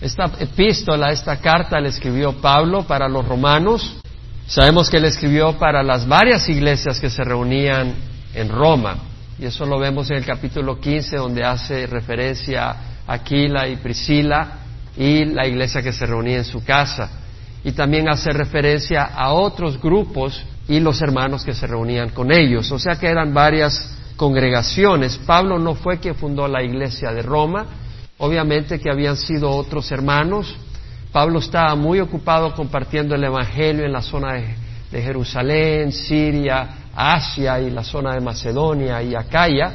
Esta epístola, esta carta la escribió Pablo para los romanos. Sabemos que él escribió para las varias iglesias que se reunían en Roma. Y eso lo vemos en el capítulo 15, donde hace referencia a Aquila y Priscila y la iglesia que se reunía en su casa. Y también hace referencia a otros grupos y los hermanos que se reunían con ellos. O sea que eran varias congregaciones. Pablo no fue quien fundó la iglesia de Roma, obviamente que habían sido otros hermanos. Pablo estaba muy ocupado compartiendo el Evangelio en la zona de, Jerusalén, Siria, Asia y la zona de Macedonia y Acaya,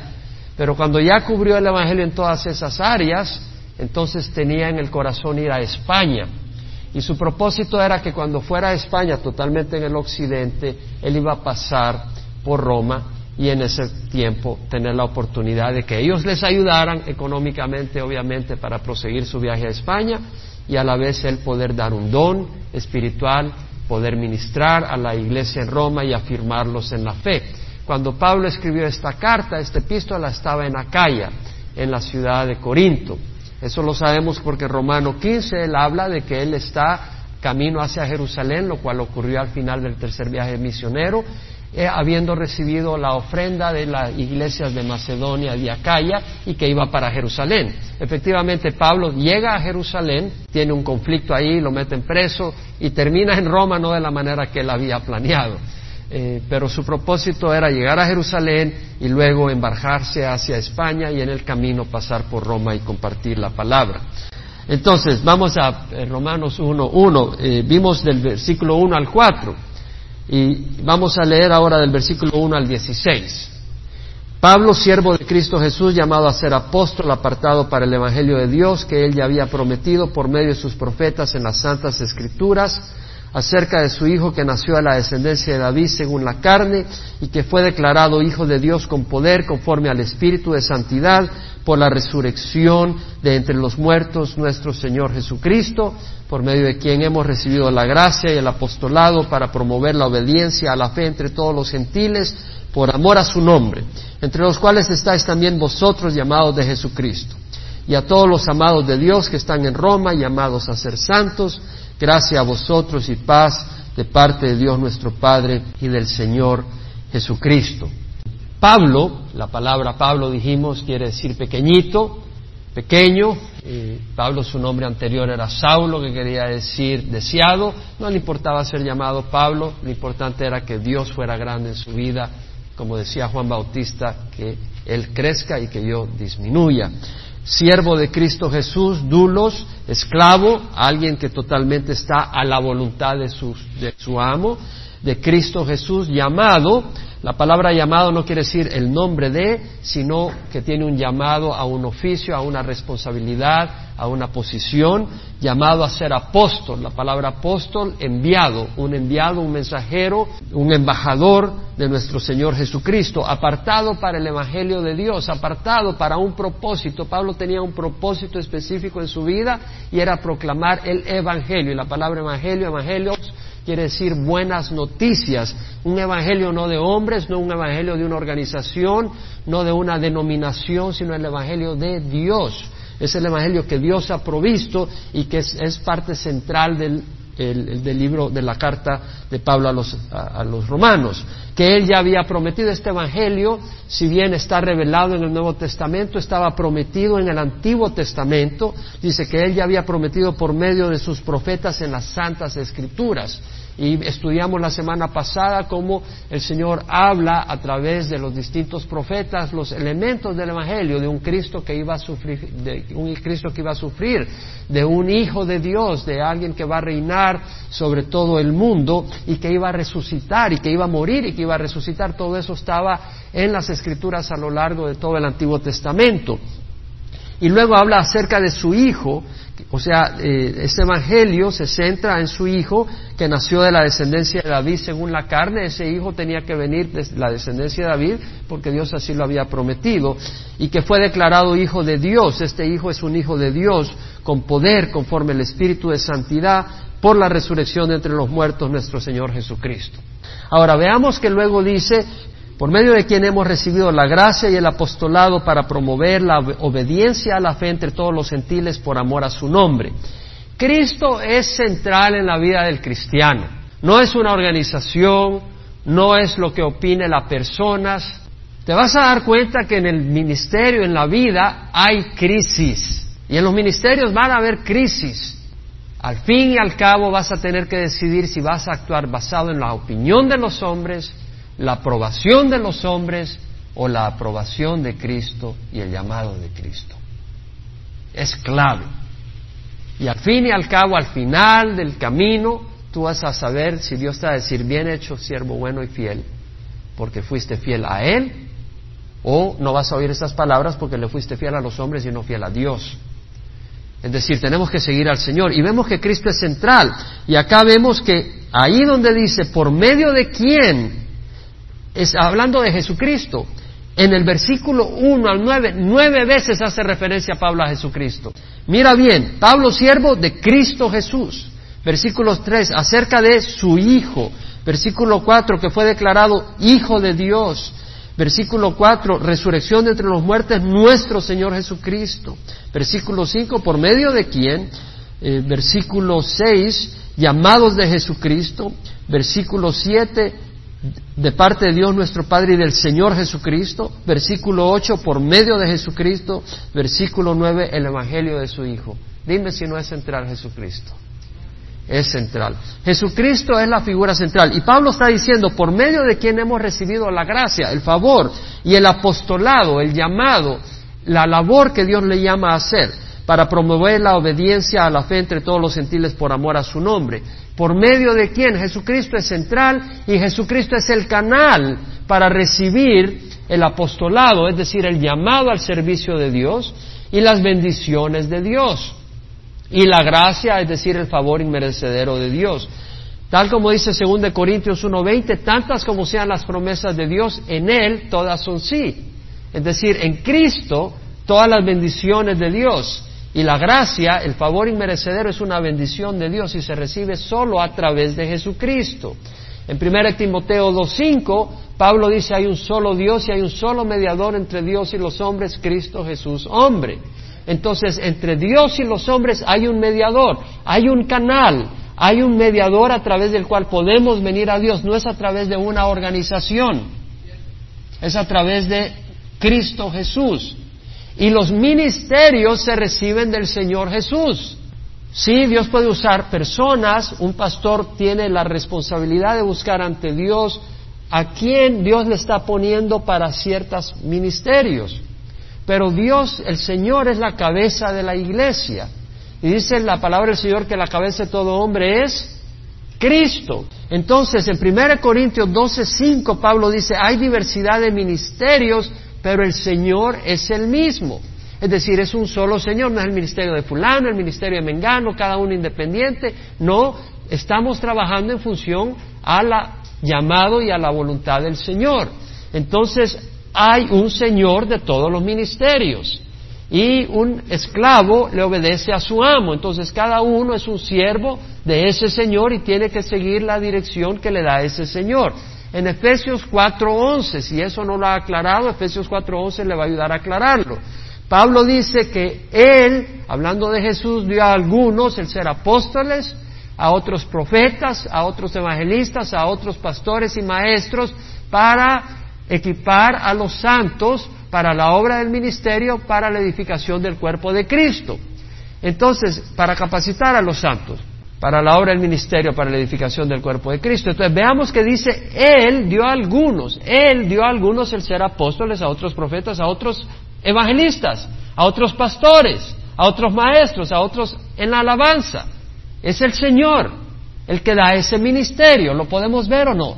pero cuando ya cubrió el Evangelio en todas esas áreas, entonces tenía en el corazón ir a España. Y su propósito era que cuando fuera a España, totalmente en el occidente, él iba a pasar por Roma y en ese tiempo tener la oportunidad de que ellos les ayudaran económicamente, obviamente, para proseguir su viaje a España y a la vez él poder dar un don espiritual, poder ministrar a la iglesia en Roma y afirmarlos en la fe. Cuando Pablo escribió esta carta, esta epístola estaba en Acaya, en la ciudad de Corinto. Eso lo sabemos porque en Romano 15 él habla de que él está camino hacia Jerusalén, lo cual ocurrió al final del tercer viaje misionero, eh, habiendo recibido la ofrenda de las iglesias de Macedonia y Acaya y que iba para Jerusalén. Efectivamente, Pablo llega a Jerusalén, tiene un conflicto ahí, lo meten preso y termina en Roma no de la manera que él había planeado. Eh, pero su propósito era llegar a Jerusalén y luego embarcarse hacia España y en el camino pasar por Roma y compartir la palabra. Entonces, vamos a eh, Romanos 1, 1. vimos del versículo 1 al 4. Y vamos a leer ahora del versículo 1 al 16. Pablo, siervo de Cristo Jesús, llamado a ser apóstol, apartado para el Evangelio de Dios, que él ya había prometido por medio de sus profetas en las Santas Escrituras, acerca de su Hijo que nació a la descendencia de David según la carne y que fue declarado Hijo de Dios con poder conforme al Espíritu de Santidad por la resurrección de entre los muertos nuestro Señor Jesucristo, por medio de quien hemos recibido la gracia y el apostolado para promover la obediencia a la fe entre todos los gentiles, por amor a su nombre, entre los cuales estáis también vosotros llamados de Jesucristo. Y a todos los amados de Dios que están en Roma, llamados a ser santos, gracia a vosotros y paz de parte de Dios nuestro Padre y del Señor Jesucristo. Pablo, la palabra Pablo dijimos quiere decir pequeñito, pequeño. Pablo su nombre anterior era Saulo, que quería decir deseado. No le importaba ser llamado Pablo, lo importante era que Dios fuera grande en su vida, como decía Juan Bautista, que él crezca y que yo disminuya. Siervo de Cristo Jesús, dulos, esclavo, alguien que totalmente está a la voluntad de su amo, de Cristo Jesús, llamado la palabra llamado no quiere decir el nombre de, sino que tiene un llamado a un oficio, a una responsabilidad, a una posición, llamado a ser apóstol. La palabra apóstol, enviado, un enviado, un mensajero, un embajador de nuestro Señor Jesucristo, apartado para el Evangelio de Dios, apartado para un propósito. Pablo tenía un propósito específico en su vida y era proclamar el Evangelio. Y la palabra Evangelio, Evangelios, quiere decir buenas noticias. Un evangelio no de hombres, no un evangelio de una organización, no de una denominación, sino el evangelio de Dios. Es el evangelio que Dios ha provisto y que es, parte central del, del, libro de la carta de Pablo a los, a los romanos. Que él ya había prometido este evangelio, si bien está revelado en el Nuevo Testamento, estaba prometido en el Antiguo Testamento. Dice que él ya había prometido por medio de sus profetas en las Santas Escrituras. Y estudiamos la semana pasada cómo el Señor habla a través de los distintos profetas los elementos del Evangelio de un Cristo que iba a sufrir, de un Cristo que iba a sufrir, de un Hijo de Dios, de alguien que va a reinar sobre todo el mundo y que iba a resucitar y que iba a morir y que iba a resucitar. Todo eso estaba en las Escrituras a lo largo de todo el Antiguo Testamento. Y luego habla acerca de su Hijo o sea, este Evangelio se centra en su hijo que nació de la descendencia de David según la carne. Ese hijo tenía que venir de la descendencia de David porque Dios así lo había prometido y que fue declarado hijo de Dios. Este hijo es un hijo de Dios con poder conforme el Espíritu de Santidad por la resurrección de entre los muertos nuestro Señor Jesucristo. Ahora veamos que luego dice por medio de quien hemos recibido la gracia y el apostolado para promover la obediencia a la fe entre todos los gentiles por amor a su nombre. Cristo es central en la vida del cristiano. No es una organización, no es lo que opine las personas. Te vas a dar cuenta que en el ministerio, en la vida, hay crisis. Y en los ministerios van a haber crisis. Al fin y al cabo vas a tener que decidir si vas a actuar basado en la opinión de los hombres, la aprobación de los hombres o la aprobación de Cristo y el llamado de Cristo. Es clave. Y al fin y al cabo, al final del camino, tú vas a saber si Dios te va a decir, bien hecho, siervo bueno y fiel, porque fuiste fiel a Él, o no vas a oír esas palabras porque le fuiste fiel a los hombres y no fiel a Dios. Es decir, tenemos que seguir al Señor. Y vemos que Cristo es central. Y acá vemos que ahí donde dice, por medio de quién, es hablando de Jesucristo. En el versículo 1 al 9, nueve veces hace referencia Pablo a Jesucristo. Mira bien, Pablo siervo de Cristo Jesús. Versículo 3, acerca de su Hijo. Versículo 4, que fue declarado Hijo de Dios. Versículo 4, resurrección de entre los muertos, nuestro Señor Jesucristo. Versículo 5, por medio de quién. Eh, versículo 6, llamados de Jesucristo. Versículo 7, de parte de Dios nuestro Padre y del Señor Jesucristo. Versículo 8, por medio de Jesucristo. Versículo 9, el Evangelio de su Hijo. Dime si no es central Jesucristo es central. Jesucristo es la figura central. Y Pablo está diciendo, por medio de quien hemos recibido la gracia, el favor y el apostolado, el llamado, la labor que Dios le llama a hacer para promover la obediencia a la fe entre todos los gentiles por amor a su nombre. Por medio de quien Jesucristo es central y Jesucristo es el canal para recibir el apostolado, es decir, el llamado al servicio de Dios y las bendiciones de Dios. Y la gracia, es decir, el favor inmerecedero de Dios. Tal como dice 2 Corintios 1:20, tantas como sean las promesas de Dios, en Él todas son sí. Es decir, en Cristo todas las bendiciones de Dios. Y la gracia, el favor inmerecedero es una bendición de Dios y se recibe solo a través de Jesucristo. En 1 Timoteo 2.5, Pablo dice hay un solo Dios y hay un solo mediador entre Dios y los hombres, Cristo Jesús, hombre. Entonces, entre Dios y los hombres hay un mediador, hay un canal, hay un mediador a través del cual podemos venir a Dios. No es a través de una organización, es a través de Cristo Jesús. Y los ministerios se reciben del Señor Jesús. Sí, Dios puede usar personas, un pastor tiene la responsabilidad de buscar ante Dios a quién Dios le está poniendo para ciertos ministerios. Pero Dios, el Señor, es la cabeza de la iglesia. Y dice la palabra del Señor que la cabeza de todo hombre es Cristo. Entonces, en 1 Corintios 12, 5, Pablo dice, hay diversidad de ministerios, pero el Señor es el mismo. Es decir, es un solo Señor, no es el ministerio de fulano, el ministerio de Mengano, cada uno independiente. No, estamos trabajando en función a la llamado y a la voluntad del Señor. Entonces, hay un Señor de todos los ministerios y un esclavo le obedece a su amo. Entonces cada uno es un siervo de ese Señor y tiene que seguir la dirección que le da ese Señor. En Efesios 4.11, si eso no lo ha aclarado, Efesios 4.11 le va a ayudar a aclararlo. Pablo dice que él, hablando de Jesús, dio a algunos el ser apóstoles, a otros profetas, a otros evangelistas, a otros pastores y maestros, para equipar a los santos para la obra del ministerio, para la edificación del cuerpo de Cristo. Entonces, para capacitar a los santos, para la obra del ministerio, para la edificación del cuerpo de Cristo. Entonces, veamos que dice, Él dio a algunos, Él dio a algunos el ser apóstoles, a otros profetas, a otros evangelistas, a otros pastores, a otros maestros, a otros en la alabanza. Es el Señor el que da ese ministerio, ¿lo podemos ver o no?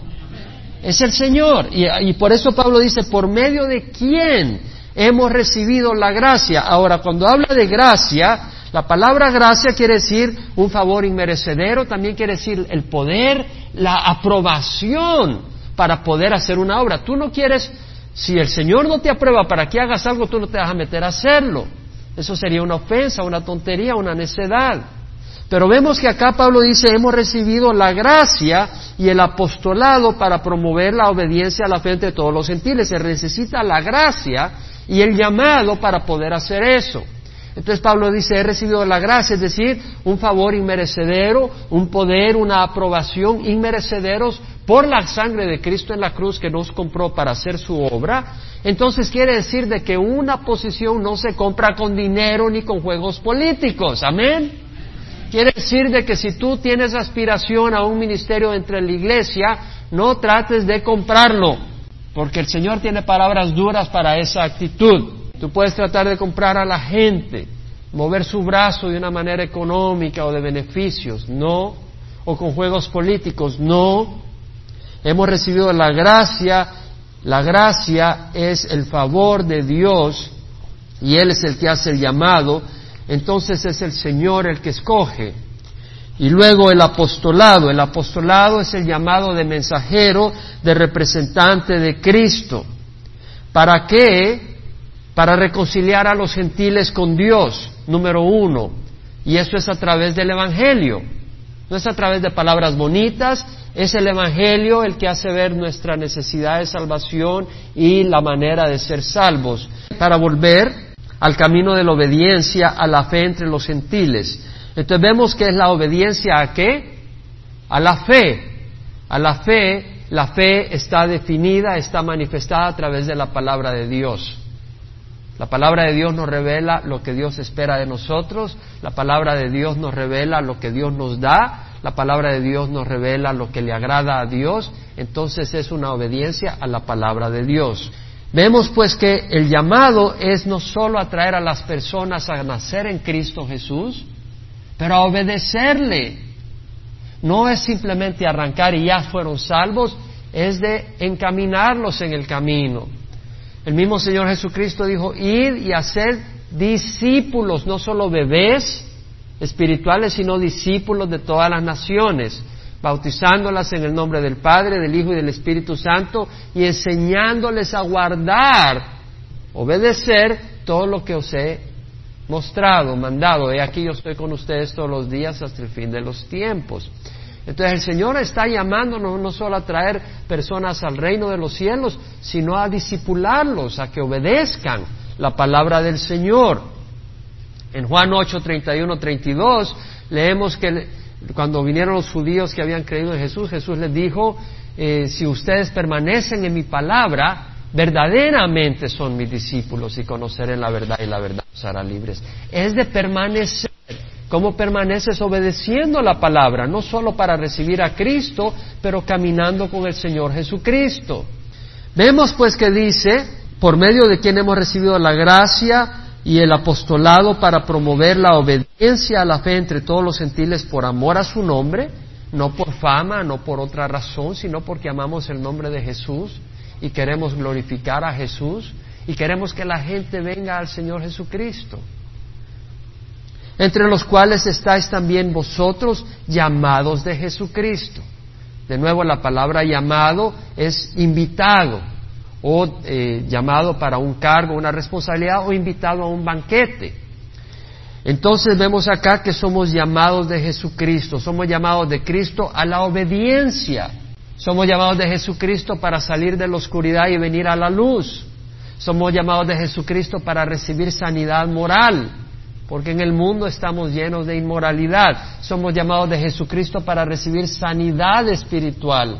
es el Señor. Y, por eso Pablo dice, por medio de quién hemos recibido la gracia. Ahora, cuando habla de gracia, la palabra gracia quiere decir un favor inmerecedero, también quiere decir el poder, la aprobación para poder hacer una obra. Tú no quieres, si el Señor no te aprueba para que hagas algo, tú no te vas a meter a hacerlo. Eso sería una ofensa, una tontería, una necedad. Pero vemos que acá Pablo dice, hemos recibido la gracia y el apostolado para promover la obediencia a la fe entre todos los gentiles. Se necesita la gracia y el llamado para poder hacer eso. Entonces Pablo dice, he recibido la gracia, es decir, un favor inmerecedero, un poder, una aprobación inmerecederos por la sangre de Cristo en la cruz que nos compró para hacer su obra. Entonces quiere decir de que una posición no se compra con dinero ni con juegos políticos. Amén. Quiere decir de que si tú tienes aspiración a un ministerio entre la iglesia, no trates de comprarlo, porque el Señor tiene palabras duras para esa actitud. Tú puedes tratar de comprar a la gente, mover su brazo de una manera económica o de beneficios, no, o con juegos políticos, no. Hemos recibido la gracia, la gracia es el favor de Dios y Él es el que hace el llamado, entonces es el Señor el que escoge. Y luego el apostolado, el apostolado es el llamado de mensajero, de representante de Cristo. ¿Para qué? Para reconciliar a los gentiles con Dios, número uno. Y eso es a través del Evangelio. No es a través de palabras bonitas, es el Evangelio el que hace ver nuestra necesidad de salvación y la manera de ser salvos, para volver al camino de la obediencia a la fe entre los gentiles. Entonces vemos que es la obediencia a qué? A la fe. A la fe, la fe está definida, está manifestada a través de la palabra de Dios. La palabra de Dios nos revela lo que Dios espera de nosotros, la palabra de Dios nos revela lo que Dios nos da, la palabra de Dios nos revela lo que le agrada a Dios, entonces es una obediencia a la palabra de Dios. Vemos pues que el llamado es no solo atraer a las personas a nacer en Cristo Jesús, pero a obedecerle. No es simplemente arrancar y ya fueron salvos, es de encaminarlos en el camino. El mismo Señor Jesucristo dijo, id y hacer discípulos, no solo bebés espirituales, sino discípulos de todas las naciones, bautizándolas en el nombre del Padre, del Hijo y del Espíritu Santo y enseñándoles a guardar, obedecer todo lo que os he mostrado, mandado. He aquí yo estoy con ustedes todos los días hasta el fin de los tiempos. Entonces el Señor está llamándonos no solo a traer personas al reino de los cielos, sino a disipularlos, a que obedezcan la palabra del Señor. En Juan 8, 31, 32 leemos que cuando vinieron los judíos que habían creído en Jesús, Jesús les dijo, eh, si ustedes permanecen en mi palabra, verdaderamente son mis discípulos y conocerán la verdad y la verdad os hará libres. Es de permanecer ¿Cómo permaneces obedeciendo la palabra? No solo para recibir a Cristo, pero caminando con el Señor Jesucristo. Vemos pues que dice, por medio de quien hemos recibido la gracia y el apostolado para promover la obediencia a la fe entre todos los gentiles por amor a su nombre, no por fama, no por otra razón, sino porque amamos el nombre de Jesús y queremos glorificar a Jesús y queremos que la gente venga al Señor Jesucristo entre los cuales estáis también vosotros llamados de Jesucristo. De nuevo, la palabra llamado es invitado o eh, llamado para un cargo, una responsabilidad o invitado a un banquete. Entonces vemos acá que somos llamados de Jesucristo, somos llamados de Cristo a la obediencia, somos llamados de Jesucristo para salir de la oscuridad y venir a la luz, somos llamados de Jesucristo para recibir sanidad moral, porque en el mundo estamos llenos de inmoralidad. Somos llamados de Jesucristo para recibir sanidad espiritual.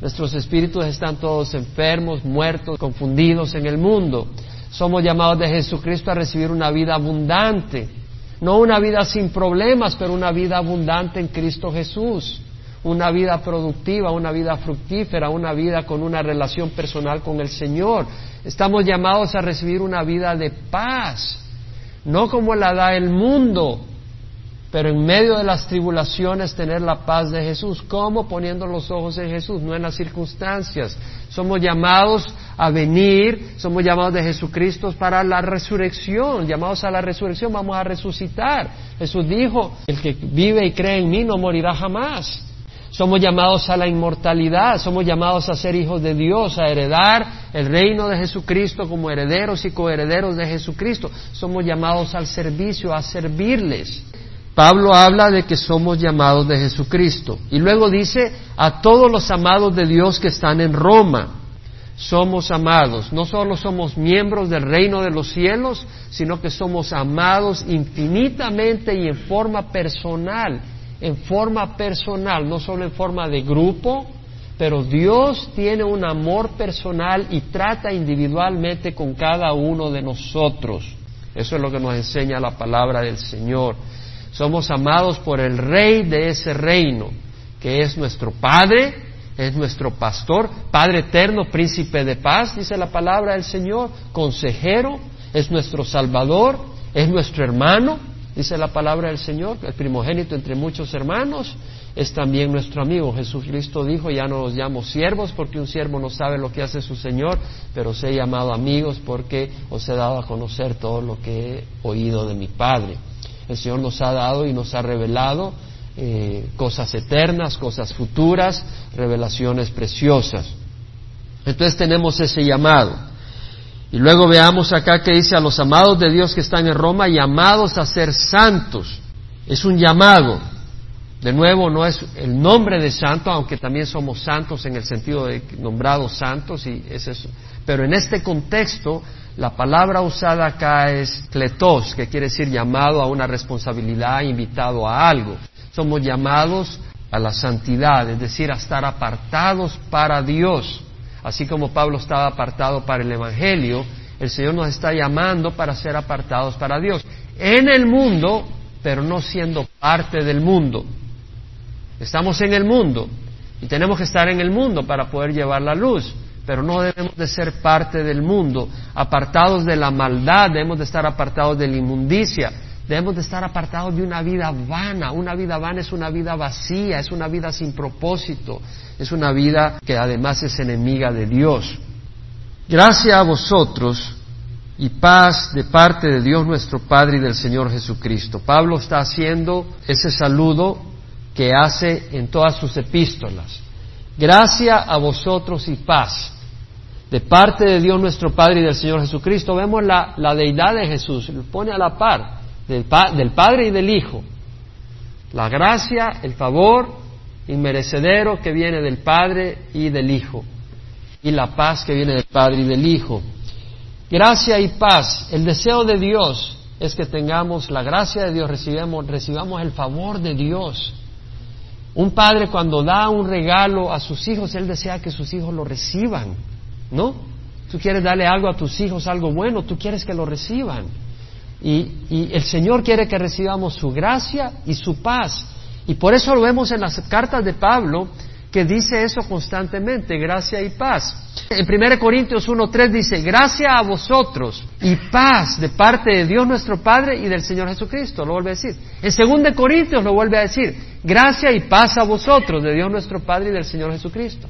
Nuestros espíritus están todos enfermos, muertos, confundidos en el mundo. Somos llamados de Jesucristo a recibir una vida abundante. No una vida sin problemas, pero una vida abundante en Cristo Jesús. Una vida productiva, una vida fructífera, una vida con una relación personal con el Señor. Estamos llamados a recibir una vida de paz no como la da el mundo, pero en medio de las tribulaciones tener la paz de Jesús. ¿Cómo? Poniendo los ojos en Jesús, no en las circunstancias. Somos llamados a venir, somos llamados de Jesucristo para la resurrección, llamados a la resurrección, vamos a resucitar. Jesús dijo, el que vive y cree en mí no morirá jamás. Somos llamados a la inmortalidad, somos llamados a ser hijos de Dios, a heredar el reino de Jesucristo como herederos y coherederos de Jesucristo. Somos llamados al servicio, a servirles. Pablo habla de que somos llamados de Jesucristo y luego dice a todos los amados de Dios que están en Roma. Somos amados, no solo somos miembros del reino de los cielos, sino que somos amados infinitamente y en forma personal, en forma personal, no solo en forma de grupo, pero Dios tiene un amor personal y trata individualmente con cada uno de nosotros. Eso es lo que nos enseña la palabra del Señor. Somos amados por el rey de ese reino, que es nuestro Padre, es nuestro pastor, Padre eterno, príncipe de paz, dice la palabra del Señor, consejero, es nuestro Salvador, es nuestro hermano, dice la palabra del Señor, el primogénito entre muchos hermanos, es también nuestro amigo. Jesucristo dijo, ya no los llamo siervos porque un siervo no sabe lo que hace su Señor, pero os he llamado amigos porque os he dado a conocer todo lo que he oído de mi Padre. El Señor nos ha dado y nos ha revelado eh, cosas eternas, cosas futuras, revelaciones preciosas. Entonces tenemos ese llamado. Y luego veamos acá que dice a los amados de Dios que están en Roma, llamados a ser santos. Es un llamado. De nuevo, no es el nombre de santo, aunque también somos santos en el sentido de nombrados santos, y es eso. pero en este contexto, la palabra usada acá es kletos, que quiere decir llamado a una responsabilidad, invitado a algo. Somos llamados a la santidad, es decir, a estar apartados para Dios. Así como Pablo estaba apartado para el Evangelio, el Señor nos está llamando para ser apartados para Dios. En el mundo, pero no siendo parte del mundo. Estamos en el mundo y tenemos que estar en el mundo para poder llevar la luz, pero no debemos de ser parte del mundo, apartados de la maldad, debemos de estar apartados de la inmundicia, debemos de estar apartados de una vida vana. Una vida vana es una vida vacía, es una vida sin propósito, es una vida que además es enemiga de Dios. Gracias a vosotros y paz de parte de Dios nuestro Padre y del Señor Jesucristo. Pablo está haciendo ese saludo que hace en todas sus epístolas. Gracia a vosotros y paz. De parte de Dios nuestro Padre y del Señor Jesucristo, vemos la, deidad de Jesús, lo pone a la par del, del Padre y del Hijo. La gracia, el favor inmerecedero que viene del Padre y del Hijo. Y la paz que viene del Padre y del Hijo. Gracia y paz. El deseo de Dios es que tengamos la gracia de Dios, recibamos, recibamos el favor de Dios un padre cuando da un regalo a sus hijos, él desea que sus hijos lo reciban, ¿no? Tú quieres darle algo a tus hijos, algo bueno, tú quieres que lo reciban. Y, el Señor quiere que recibamos su gracia y su paz. Y por eso lo vemos en las cartas de Pablo, que dice eso constantemente, gracia y paz. En 1 Corintios 1.3 dice, gracia a vosotros y paz de parte de Dios nuestro Padre y del Señor Jesucristo, lo vuelve a decir. En 2 Corintios lo vuelve a decir, gracia y paz a vosotros de Dios nuestro Padre y del Señor Jesucristo.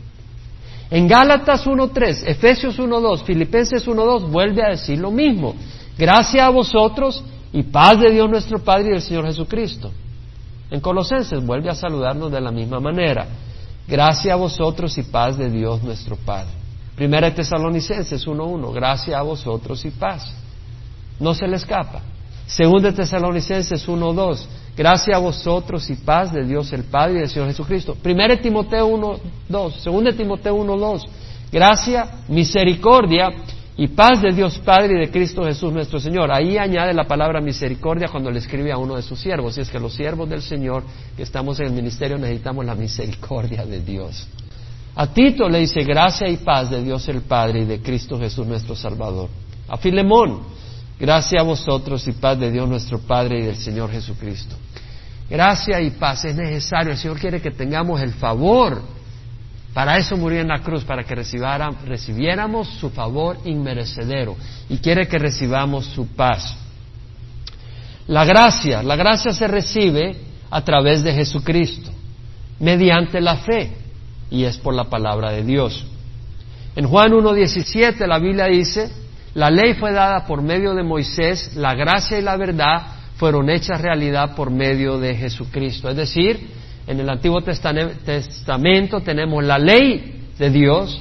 En Gálatas 1.3, Efesios 1.2, Filipenses 1.2 vuelve a decir lo mismo, gracia a vosotros y paz de Dios nuestro Padre y del Señor Jesucristo. En Colosenses vuelve a saludarnos de la misma manera. Gracia a vosotros y paz de Dios nuestro Padre. Primera de Tesalonicenses 1.1, gracia a vosotros y paz. No se le escapa. Segunda de Tesalonicenses 1.2, gracia a vosotros y paz de Dios el Padre y del Señor Jesucristo. Primera Timoteo 1.2, segunda de Timoteo 1.2, gracia, misericordia y paz de Dios Padre y de Cristo Jesús nuestro Señor. Ahí añade la palabra misericordia cuando le escribe a uno de sus siervos. Y es que los siervos del Señor que estamos en el ministerio necesitamos la misericordia de Dios. A Tito le dice gracia y paz de Dios el Padre y de Cristo Jesús nuestro Salvador. A Filemón, gracia a vosotros y paz de Dios nuestro Padre y del Señor Jesucristo. Gracia y paz es necesario. El Señor quiere que tengamos el favor para eso murió en la cruz, para que recibiéramos su favor inmerecedero. Y quiere que recibamos su paz. La gracia, la gracia se recibe a través de Jesucristo, mediante la fe, y es por la palabra de Dios. En Juan 1.17 la Biblia dice, la ley fue dada por medio de Moisés, la gracia y la verdad fueron hechas realidad por medio de Jesucristo. Es decir, en el Antiguo Testamento tenemos la ley de Dios,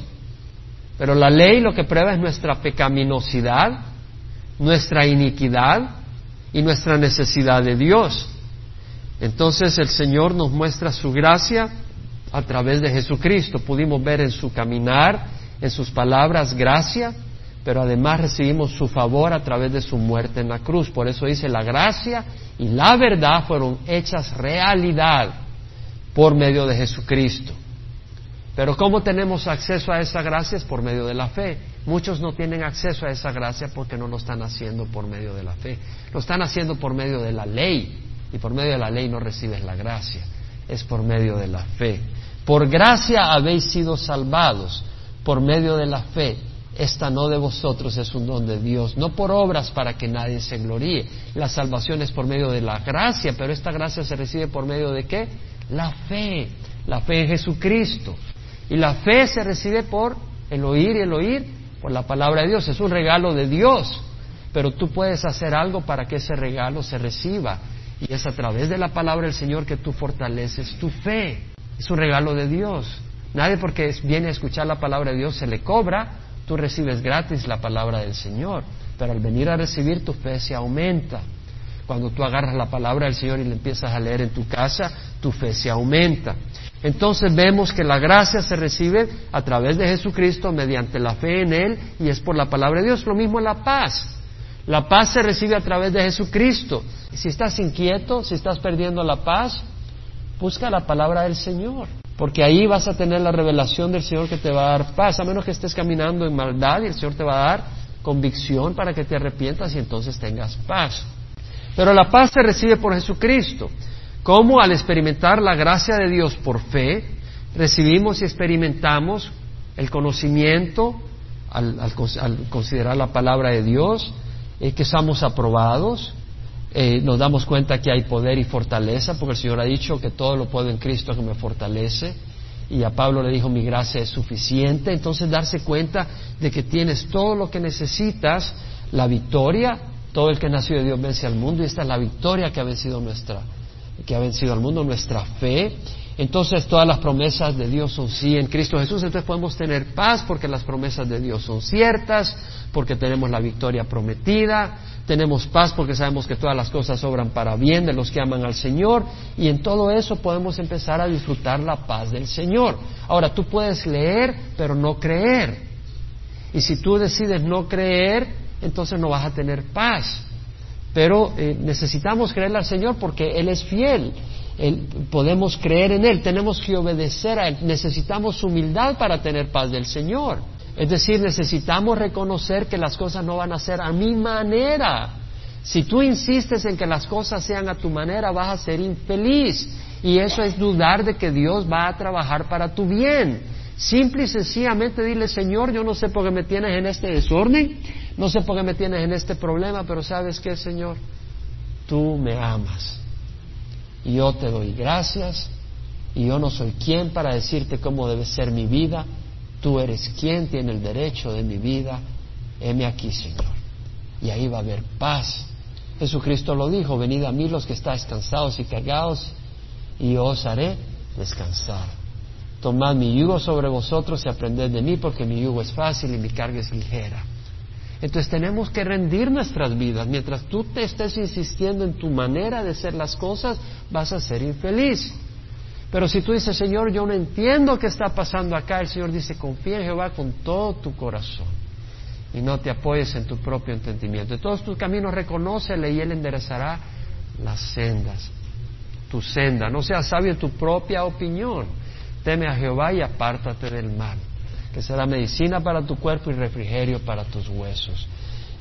pero la ley lo que prueba es nuestra pecaminosidad, nuestra iniquidad y nuestra necesidad de Dios. Entonces el Señor nos muestra su gracia a través de Jesucristo. Pudimos ver en su caminar, en sus palabras, gracia, pero además recibimos su favor a través de su muerte en la cruz. Por eso dice, la gracia y la verdad fueron hechas realidad por medio de Jesucristo. Pero ¿cómo tenemos acceso a esa gracia? Es por medio de la fe. Muchos no tienen acceso a esa gracia porque no lo están haciendo por medio de la fe. Lo están haciendo por medio de la ley. Y por medio de la ley no recibes la gracia. Es por medio de la fe. Por gracia habéis sido salvados por medio de la fe. Esta no de vosotros es un don de Dios, no por obras para que nadie se gloríe. La salvación es por medio de la gracia, pero esta gracia se recibe por medio de qué? La fe, la fe en Jesucristo. Y la fe se recibe por el oír y el oír por la palabra de Dios. Es un regalo de Dios, pero tú puedes hacer algo para que ese regalo se reciba. Y es a través de la palabra del Señor que tú fortaleces tu fe. Es un regalo de Dios. Nadie porque viene a escuchar la palabra de Dios se le cobra, tú recibes gratis la palabra del Señor. Pero al venir a recibir tu fe se aumenta. Cuando tú agarras la palabra del Señor y la empiezas a leer en tu casa, tu fe se aumenta. Entonces vemos que la gracia se recibe a través de Jesucristo mediante la fe en Él y es por la palabra de Dios. Lo mismo la paz. La paz se recibe a través de Jesucristo. Si estás inquieto, si estás perdiendo la paz, busca la palabra del Señor. Porque ahí vas a tener la revelación del Señor que te va a dar paz, a menos que estés caminando en maldad y el Señor te va a dar convicción para que te arrepientas y entonces tengas paz. Pero la paz se recibe por Jesucristo. Como al experimentar la gracia de Dios por fe, recibimos y experimentamos el conocimiento al, considerar la palabra de Dios, eh, que estamos aprobados, eh, nos damos cuenta que hay poder y fortaleza, porque el Señor ha dicho que todo lo puedo en Cristo que me fortalece. Y a Pablo le dijo, mi gracia es suficiente. Entonces darse cuenta de que tienes todo lo que necesitas, la victoria, todo el que nació de Dios vence al mundo, y esta es la victoria que ha vencido nuestra, que ha vencido al mundo, nuestra fe. Entonces todas las promesas de Dios son sí en Cristo Jesús. Entonces podemos tener paz porque las promesas de Dios son ciertas, porque tenemos la victoria prometida, tenemos paz porque sabemos que todas las cosas obran para bien de los que aman al Señor y en todo eso podemos empezar a disfrutar la paz del Señor. Ahora, tú puedes leer pero no creer. Y si tú decides no creer, entonces no vas a tener paz. Pero eh, necesitamos creerle al Señor porque Él es fiel. podemos creer en Él, tenemos que obedecer a Él, necesitamos humildad para tener paz del Señor. Es decir, necesitamos reconocer que las cosas no van a ser a mi manera. Si tú insistes en que las cosas sean a tu manera, vas a ser infeliz. Y eso es dudar de que Dios va a trabajar para tu bien. Simple y sencillamente dile, Señor, yo no sé por qué me tienes en este desorden, no sé por qué me tienes en este problema, pero sabes qué, Señor, tú me amas. Y yo te doy gracias y yo no soy quien para decirte cómo debe ser mi vida, Tú eres quien tiene el derecho de mi vida. Heme aquí, Señor. Y ahí va a haber paz. Jesucristo lo dijo, venid a mí los que estáis cansados y cargados, y yo os haré descansar. Tomad mi yugo sobre vosotros y aprended de mí, porque mi yugo es fácil y mi carga es ligera. Entonces tenemos que rendir nuestras vidas. Mientras tú te estés insistiendo en tu manera de hacer las cosas, vas a ser infeliz. Pero si tú dices, Señor, yo no entiendo qué está pasando acá, el Señor dice, confía en Jehová con todo tu corazón y no te apoyes en tu propio entendimiento. En todos tus caminos reconócele y Él enderezará las sendas, tu senda. No seas sabio en tu propia opinión. Teme a Jehová y apártate del mal, que será medicina para tu cuerpo y refrigerio para tus huesos.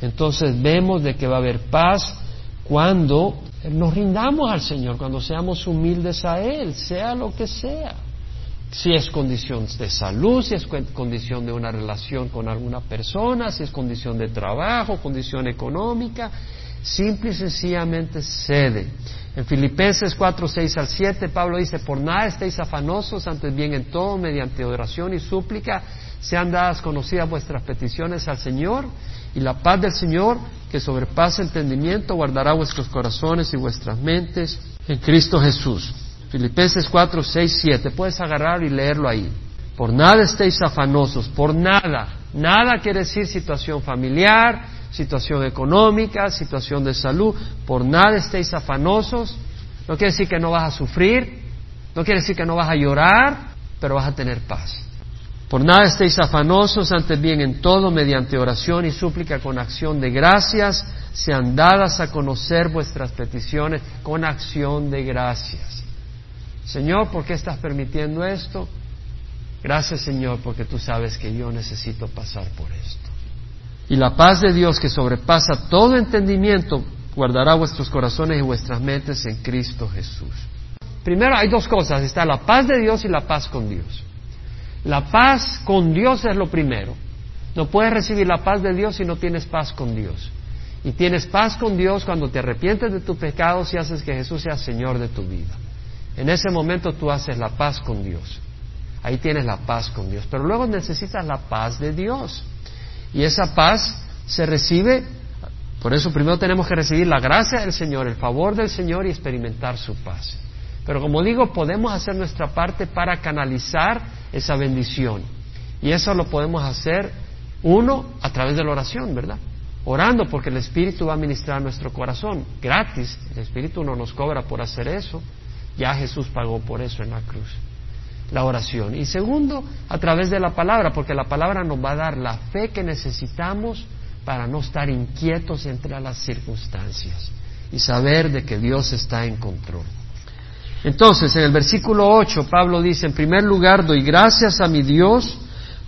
Entonces vemos de que va a haber paz cuando nos rindamos al Señor, cuando seamos humildes a Él, sea lo que sea. Si es condición de salud, si es condición de una relación con alguna persona, si es condición de trabajo, condición económica, simple y sencillamente cede. En Filipenses 4, 6 al 7, Pablo dice, por nada estéis afanosos, antes bien en todo, mediante oración y súplica, sean dadas conocidas vuestras peticiones al Señor, y la paz del Señor, que sobrepasa entendimiento, guardará vuestros corazones y vuestras mentes en Cristo Jesús. Filipenses 4, 6, 7. Puedes agarrar y leerlo ahí. Por nada estéis afanosos, por nada. Nada quiere decir situación familiar, situación económica, situación de salud. Por nada estéis afanosos, No quiere decir que no vas a sufrir, no quiere decir que no vas a llorar, pero vas a tener paz. Por nada estéis afanosos, antes bien en todo, mediante oración y súplica con acción de gracias, sean dadas a conocer vuestras peticiones con acción de gracias. Señor, ¿por qué estás permitiendo esto? Gracias, Señor, porque tú sabes que yo necesito pasar por esto. Y la paz de Dios que sobrepasa todo entendimiento guardará vuestros corazones y vuestras mentes en Cristo Jesús. Primero hay dos cosas, está la paz de Dios y la paz con Dios. La paz con Dios es lo primero. No puedes recibir la paz de Dios si no tienes paz con Dios. Y tienes paz con Dios cuando te arrepientes de tus pecados y haces que Jesús sea Señor de tu vida. En ese momento tú haces la paz con Dios. Ahí tienes la paz con Dios. Pero luego necesitas la paz de Dios. Y esa paz se recibe, por eso primero tenemos que recibir la gracia del Señor, el favor del Señor y experimentar su paz. Pero como digo, podemos hacer nuestra parte para canalizar esa bendición. Y eso lo podemos hacer, uno, a través de la oración, ¿verdad? Orando porque el Espíritu va a ministrar nuestro corazón, gratis. El Espíritu no nos cobra por hacer eso. Ya Jesús pagó por eso en la cruz. La oración. Y segundo, a través de la palabra, porque la palabra nos va a dar la fe que necesitamos para no estar inquietos entre las circunstancias y saber de que Dios está en control. Entonces, en el versículo 8, Pablo dice, en primer lugar, doy gracias a mi Dios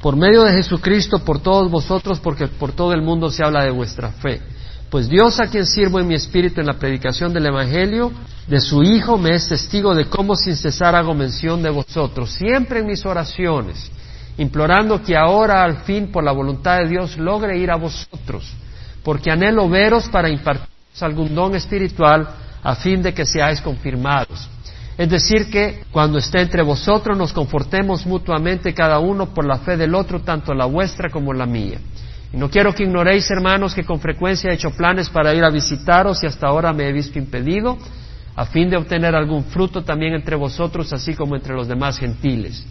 por medio de Jesucristo por todos vosotros, porque por todo el mundo se habla de vuestra fe. Pues Dios a quien sirvo en mi espíritu en la predicación del Evangelio, de su Hijo, me es testigo de cómo sin cesar hago mención de vosotros, siempre en mis oraciones, implorando que ahora al fin, por la voluntad de Dios, logre ir a vosotros, porque anhelo veros para impartiros algún don espiritual a fin de que seáis confirmados es decir, que cuando esté entre vosotros nos confortemos mutuamente cada uno por la fe del otro, tanto la vuestra como la mía. Y no quiero que ignoréis, hermanos, que con frecuencia he hecho planes para ir a visitaros y hasta ahora me he visto impedido, a fin de obtener algún fruto también entre vosotros, así como entre los demás gentiles.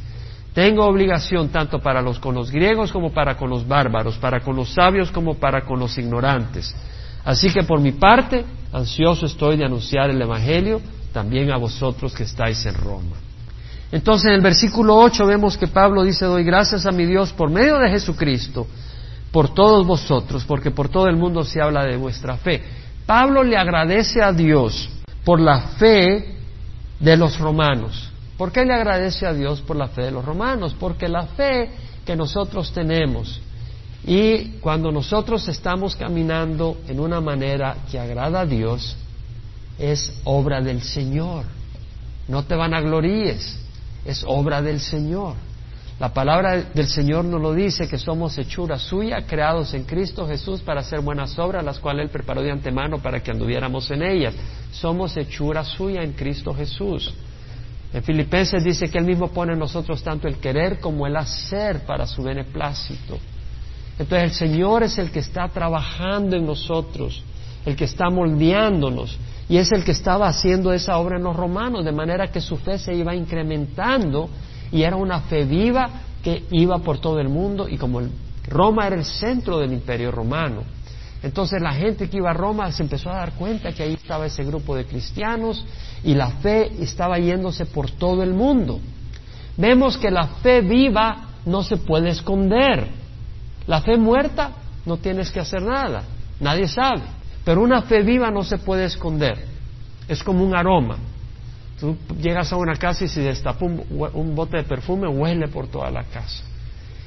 Tengo obligación tanto para los con los griegos como para con los bárbaros, para con los sabios como para con los ignorantes. Así que por mi parte, ansioso estoy de anunciar el Evangelio también a vosotros que estáis en Roma. Entonces en el versículo 8 vemos que Pablo dice, doy gracias a mi Dios por medio de Jesucristo, por todos vosotros, porque por todo el mundo se habla de vuestra fe. Pablo le agradece a Dios por la fe de los romanos. ¿Por qué le agradece a Dios por la fe de los romanos? Porque la fe que nosotros tenemos y cuando nosotros estamos caminando en una manera que agrada a Dios, es obra del Señor. No te van a gloríes, es obra del Señor. La palabra del Señor nos lo dice que somos hechura suya, creados en Cristo Jesús para hacer buenas obras, las cuales Él preparó de antemano para que anduviéramos en ellas. Somos hechura suya en Cristo Jesús. En Filipenses dice que Él mismo pone en nosotros tanto el querer como el hacer para su beneplácito. Entonces el Señor es el que está trabajando en nosotros, el que está moldeándonos. Y es el que estaba haciendo esa obra en los romanos, de manera que su fe se iba incrementando y era una fe viva que iba por todo el mundo y como Roma era el centro del imperio romano, entonces la gente que iba a Roma se empezó a dar cuenta que ahí estaba ese grupo de cristianos y la fe estaba yéndose por todo el mundo. Vemos que la fe viva no se puede esconder. La fe muerta no tienes que hacer nada, nadie sabe. Pero una fe viva no se puede esconder. Es como un aroma. Tú llegas a una casa y si destapa un, bote de perfume, huele por toda la casa.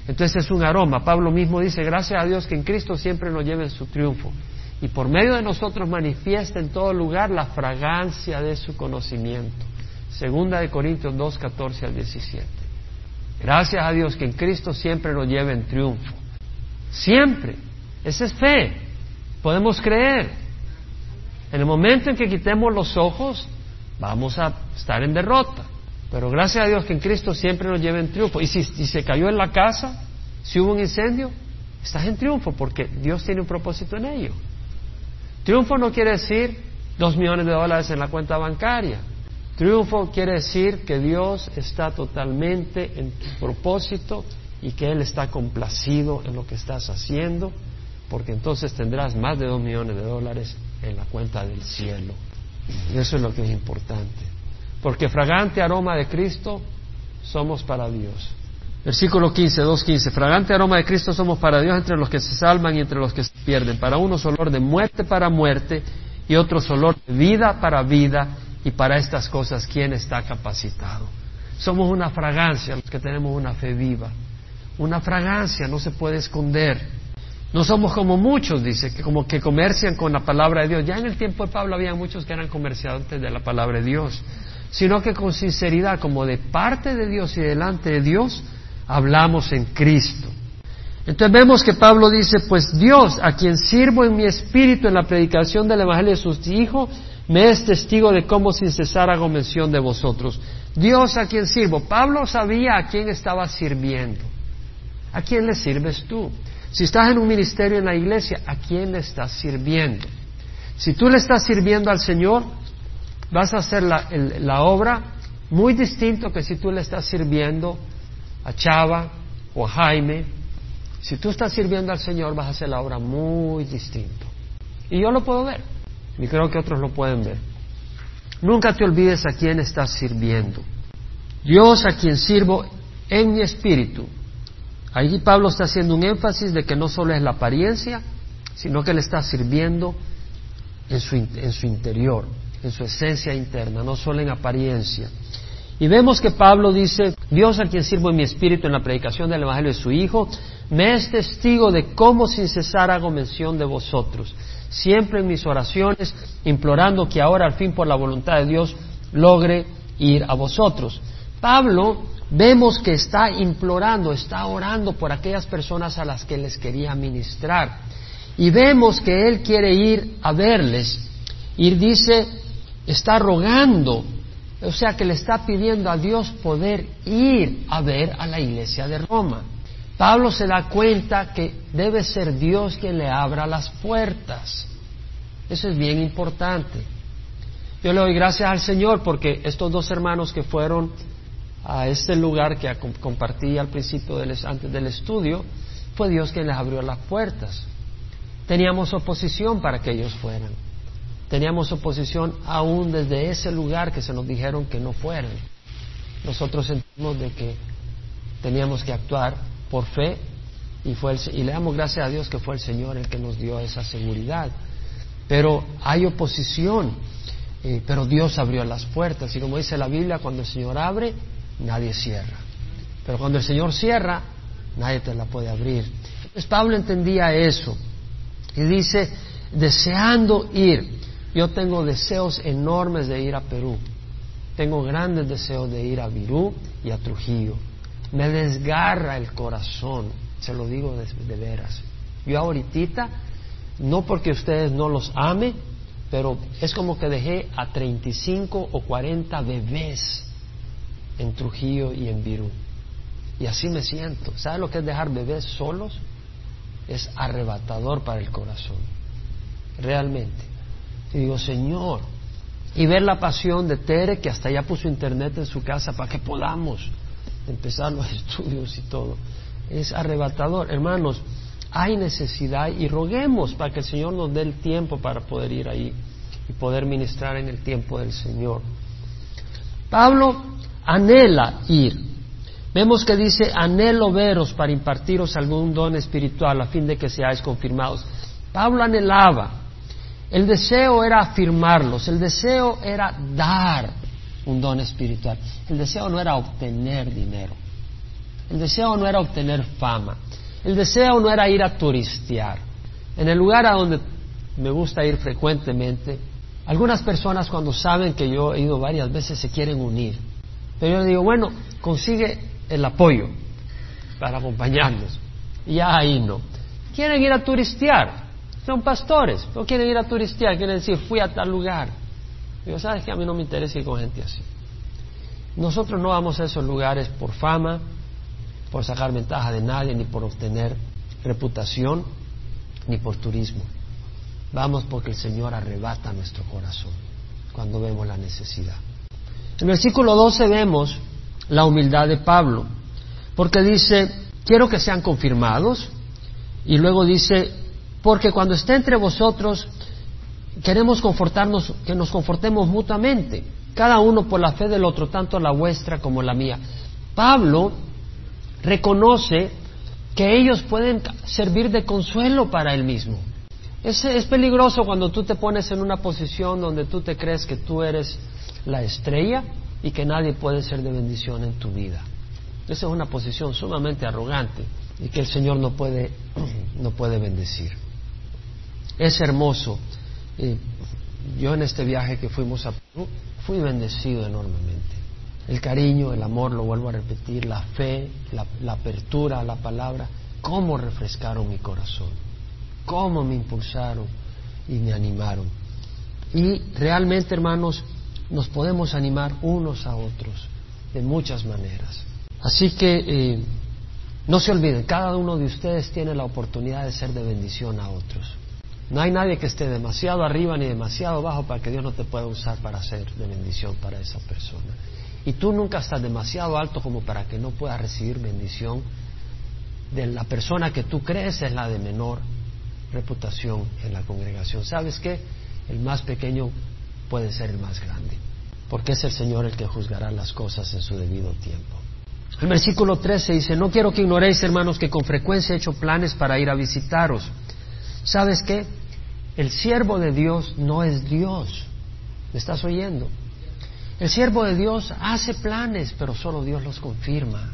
Entonces es un aroma. Pablo mismo dice, gracias a Dios que en Cristo siempre nos lleve su triunfo. Y por medio de nosotros manifiesta en todo lugar la fragancia de su conocimiento. Segunda de Corintios 2, 14 al 17. Gracias a Dios que en Cristo siempre nos lleve en triunfo. Siempre. Esa es fe. Podemos creer. En el momento en que quitemos los ojos, vamos a estar en derrota. Pero gracias a Dios que en Cristo siempre nos lleva en triunfo. Y si, se cayó en la casa, si hubo un incendio, estás en triunfo porque Dios tiene un propósito en ello. Triunfo no quiere decir dos millones de dólares en la cuenta bancaria. Triunfo quiere decir que Dios está totalmente en tu propósito y que Él está complacido en lo que estás haciendo porque entonces tendrás más de dos millones de dólares en la cuenta del cielo. Y eso es lo que es importante. Porque fragante aroma de Cristo somos para Dios. Versículo 15, 2.15. Fragante aroma de Cristo somos para Dios entre los que se salvan y entre los que se pierden. Para unos olor de muerte para muerte y otros olor de vida para vida. Y para estas cosas, ¿quién está capacitado? Somos una fragancia los que tenemos una fe viva. Una fragancia, no se puede esconder. No somos como muchos, dice, que como que comercian con la palabra de Dios. Ya en el tiempo de Pablo había muchos que eran comerciantes de la palabra de Dios, sino que con sinceridad, como de parte de Dios y delante de Dios, hablamos en Cristo. Entonces vemos que Pablo dice, pues Dios, a quien sirvo en mi espíritu en la predicación del Evangelio de sus hijos, me es testigo de cómo sin cesar hago mención de vosotros. Dios a quien sirvo. Pablo sabía a quién estaba sirviendo. ¿A quién le sirves tú? Si estás en un ministerio en la iglesia, ¿a quién le estás sirviendo? Si tú le estás sirviendo al Señor, vas a hacer la, obra muy distinto que si tú le estás sirviendo a Chava o a Jaime. Si tú estás sirviendo al Señor, vas a hacer la obra muy distinto. Y yo lo puedo ver, y creo que otros lo pueden ver. Nunca te olvides a quién estás sirviendo. Dios a quien sirvo en mi espíritu. Ahí Pablo está haciendo un énfasis de que no solo es la apariencia, sino que le está sirviendo en su, en su interior, en su esencia interna, no solo en apariencia. Y vemos que Pablo dice, Dios a quien sirvo en mi espíritu en la predicación del Evangelio de su Hijo, me es testigo de cómo sin cesar hago mención de vosotros, siempre en mis oraciones, implorando que ahora al fin por la voluntad de Dios logre ir a vosotros. Pablo vemos que está implorando, está orando por aquellas personas a las que les quería ministrar. Y vemos que él quiere ir a verles. Y dice, está rogando o sea que le está pidiendo a Dios poder ir a ver a la iglesia de Roma. Pablo se da cuenta que debe ser Dios quien le abra las puertas. Eso es bien importante. Yo le doy gracias al Señor porque estos dos hermanos que fueron a este lugar que compartí al principio del, antes del estudio, fue Dios quien les abrió las puertas. Teníamos oposición para que ellos fueran. Teníamos oposición aún desde ese lugar que se nos dijeron que no fueran. Nosotros sentimos de que teníamos que actuar por fe y, fue y le damos gracias a Dios que fue el Señor el que nos dio esa seguridad. Pero hay oposición, eh, pero Dios abrió las puertas y como dice la Biblia, cuando el Señor abre, nadie cierra. Pero cuando el Señor cierra, nadie te la puede abrir. Entonces Pablo entendía eso y dice, deseando ir yo tengo deseos enormes de ir a Perú. Tengo grandes deseos de ir a Virú y a Trujillo. Me desgarra el corazón, se lo digo de, veras. Yo ahorita, no porque ustedes no los ame, pero es como que dejé a 35 o 40 bebés en Trujillo y en Virú. Y así me siento. ¿Sabe lo que es dejar bebés solos? Es arrebatador para el corazón. Realmente. Y digo, Señor, y ver la pasión de Tere, que hasta ya puso internet en su casa para que podamos empezar los estudios y todo. Es arrebatador. Hermanos, hay necesidad y roguemos para que el Señor nos dé el tiempo para poder ir ahí y poder ministrar en el tiempo del Señor. Pablo anhela ir. Vemos que dice, anhelo veros para impartiros algún don espiritual a fin de que seáis confirmados. Pablo anhelaba el deseo era afirmarlos, el deseo era dar un don espiritual. El deseo no era obtener dinero. El deseo no era obtener fama. El deseo no era ir a turistear. En el lugar a donde me gusta ir frecuentemente, algunas personas cuando saben que yo he ido varias veces se quieren unir. Pero yo le digo, bueno, consigue el apoyo para acompañarnos. Y ahí no. Quieren ir a turistear. Son pastores, no quieren ir a turistear, quieren decir, fui a tal lugar. Digo, ¿sabes que A mí no me interesa ir con gente así. Nosotros no vamos a esos lugares por fama, por sacar ventaja de nadie, ni por obtener reputación, ni por turismo. Vamos porque el Señor arrebata nuestro corazón cuando vemos la necesidad. En el versículo 12 vemos la humildad de Pablo, porque dice, quiero que sean confirmados, y luego dice, porque cuando esté entre vosotros, queremos confortarnos, que nos confortemos mutuamente, cada uno por la fe del otro, tanto la vuestra como la mía. Pablo reconoce que ellos pueden servir de consuelo para él mismo. Es, es, peligroso cuando tú te pones en una posición donde tú te crees que tú eres la estrella y que nadie puede ser de bendición en tu vida. Esa es una posición sumamente arrogante y que el Señor no puede, no puede bendecir. Es hermoso. yo en este viaje que fuimos a Perú fui bendecido enormemente. El cariño, el amor, lo vuelvo a repetir, la fe, la, la apertura a la palabra, cómo refrescaron mi corazón, cómo me impulsaron y me animaron. Y realmente, hermanos, nos podemos animar unos a otros de muchas maneras. Así que eh, no se olviden, cada uno de ustedes tiene la oportunidad de ser de bendición a otros. No hay nadie que esté demasiado arriba ni demasiado abajo para que Dios no te pueda usar para ser de bendición para esa persona. Y tú nunca estás demasiado alto como para que no puedas recibir bendición de la persona que tú crees es la de menor reputación en la congregación. ¿Sabes qué? El más pequeño puede ser el más grande, porque es el Señor el que juzgará las cosas en su debido tiempo. El versículo 13 dice, no quiero que ignoréis, hermanos, que con frecuencia he hecho planes para ir a visitaros. ¿Sabes qué? El siervo de Dios no es Dios. ¿Me estás oyendo? El siervo de Dios hace planes, pero solo Dios los confirma.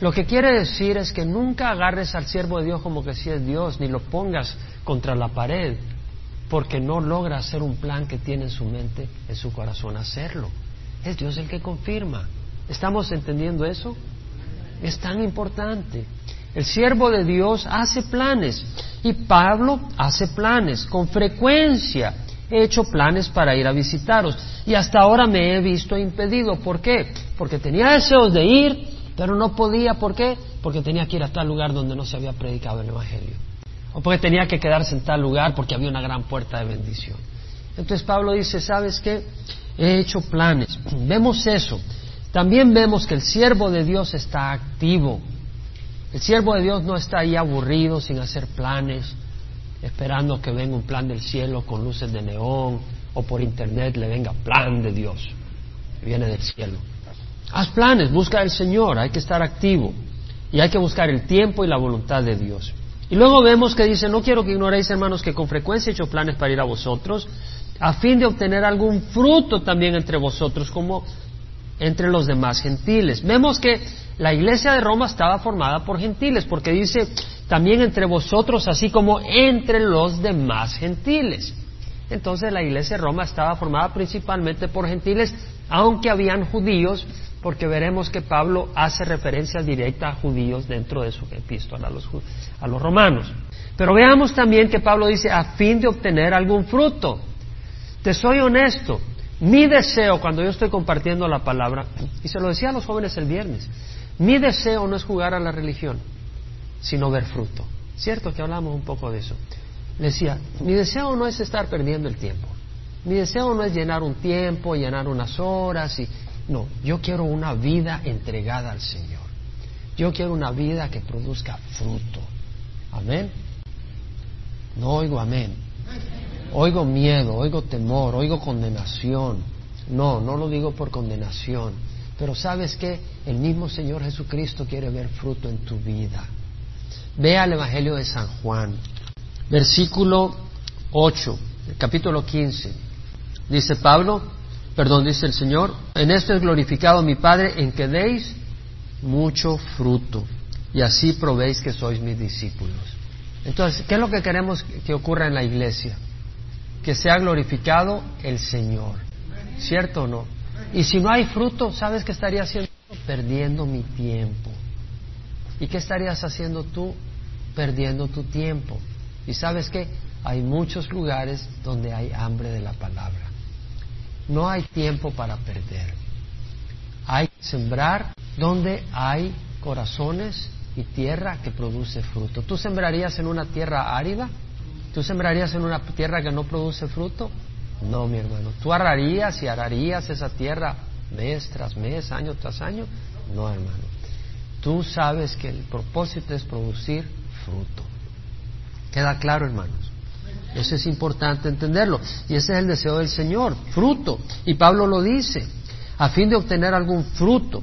Lo que quiere decir es que nunca agarres al siervo de Dios como que si es Dios, ni lo pongas contra la pared, porque no logra hacer un plan que tiene en su mente, en su corazón, hacerlo. Es Dios el que confirma. ¿Estamos entendiendo eso? Es tan importante. El siervo de Dios hace planes y Pablo hace planes con frecuencia. He hecho planes para ir a visitaros y hasta ahora me he visto impedido. ¿Por qué? Porque tenía deseos de ir, pero no podía. ¿Por qué? Porque tenía que ir a tal lugar donde no se había predicado el Evangelio. O porque tenía que quedarse en tal lugar porque había una gran puerta de bendición. Entonces Pablo dice, ¿sabes qué? He hecho planes. Vemos eso. También vemos que el siervo de Dios está activo. El siervo de Dios no está ahí aburrido, sin hacer planes, esperando que venga un plan del cielo con luces de neón o por internet le venga plan de Dios. Viene del cielo. Haz planes, busca al Señor, hay que estar activo y hay que buscar el tiempo y la voluntad de Dios. Y luego vemos que dice, no quiero que ignoréis, hermanos, que con frecuencia he hecho planes para ir a vosotros, a fin de obtener algún fruto también entre vosotros, como entre los demás gentiles. Vemos que la iglesia de Roma estaba formada por gentiles, porque dice también entre vosotros, así como entre los demás gentiles. Entonces la iglesia de Roma estaba formada principalmente por gentiles, aunque habían judíos, porque veremos que Pablo hace referencia directa a judíos dentro de su epístola a los, a los romanos. Pero veamos también que Pablo dice, a fin de obtener algún fruto. Te soy honesto, mi deseo cuando yo estoy compartiendo la palabra, y se lo decía a los jóvenes el viernes, mi deseo no es jugar a la religión, sino ver fruto. ¿Cierto que hablamos un poco de eso? Le decía, mi deseo no es estar perdiendo el tiempo. Mi deseo no es llenar un tiempo, llenar unas horas y no, yo quiero una vida entregada al Señor. Yo quiero una vida que produzca fruto. Amén. No oigo amén. Oigo miedo, oigo temor, oigo condenación. No, no lo digo por condenación. Pero sabes que el mismo Señor Jesucristo quiere ver fruto en tu vida. Ve al Evangelio de San Juan, versículo 8, capítulo 15. Dice Pablo, perdón, dice el Señor, en esto es glorificado mi Padre, en que deis mucho fruto, y así probéis que sois mis discípulos. Entonces, ¿qué es lo que queremos que ocurra en la iglesia? que sea glorificado el Señor. ¿Cierto o no? Y si no hay fruto, ¿sabes qué estaría haciendo? Perdiendo mi tiempo. ¿Y qué estarías haciendo tú? Perdiendo tu tiempo. ¿Y sabes qué? Hay muchos lugares donde hay hambre de la palabra. No hay tiempo para perder. Hay que sembrar donde hay corazones y tierra que produce fruto. ¿Tú sembrarías en una tierra árida? ¿Tú sembrarías en una tierra que no produce fruto? No, mi hermano. ¿Tú ararías y ararías esa tierra mes tras mes, año tras año? No, hermano. Tú sabes que el propósito es producir fruto. ¿Queda claro, hermanos? Eso es importante entenderlo. Y ese es el deseo del Señor, fruto. Y Pablo lo dice, a fin de obtener algún fruto.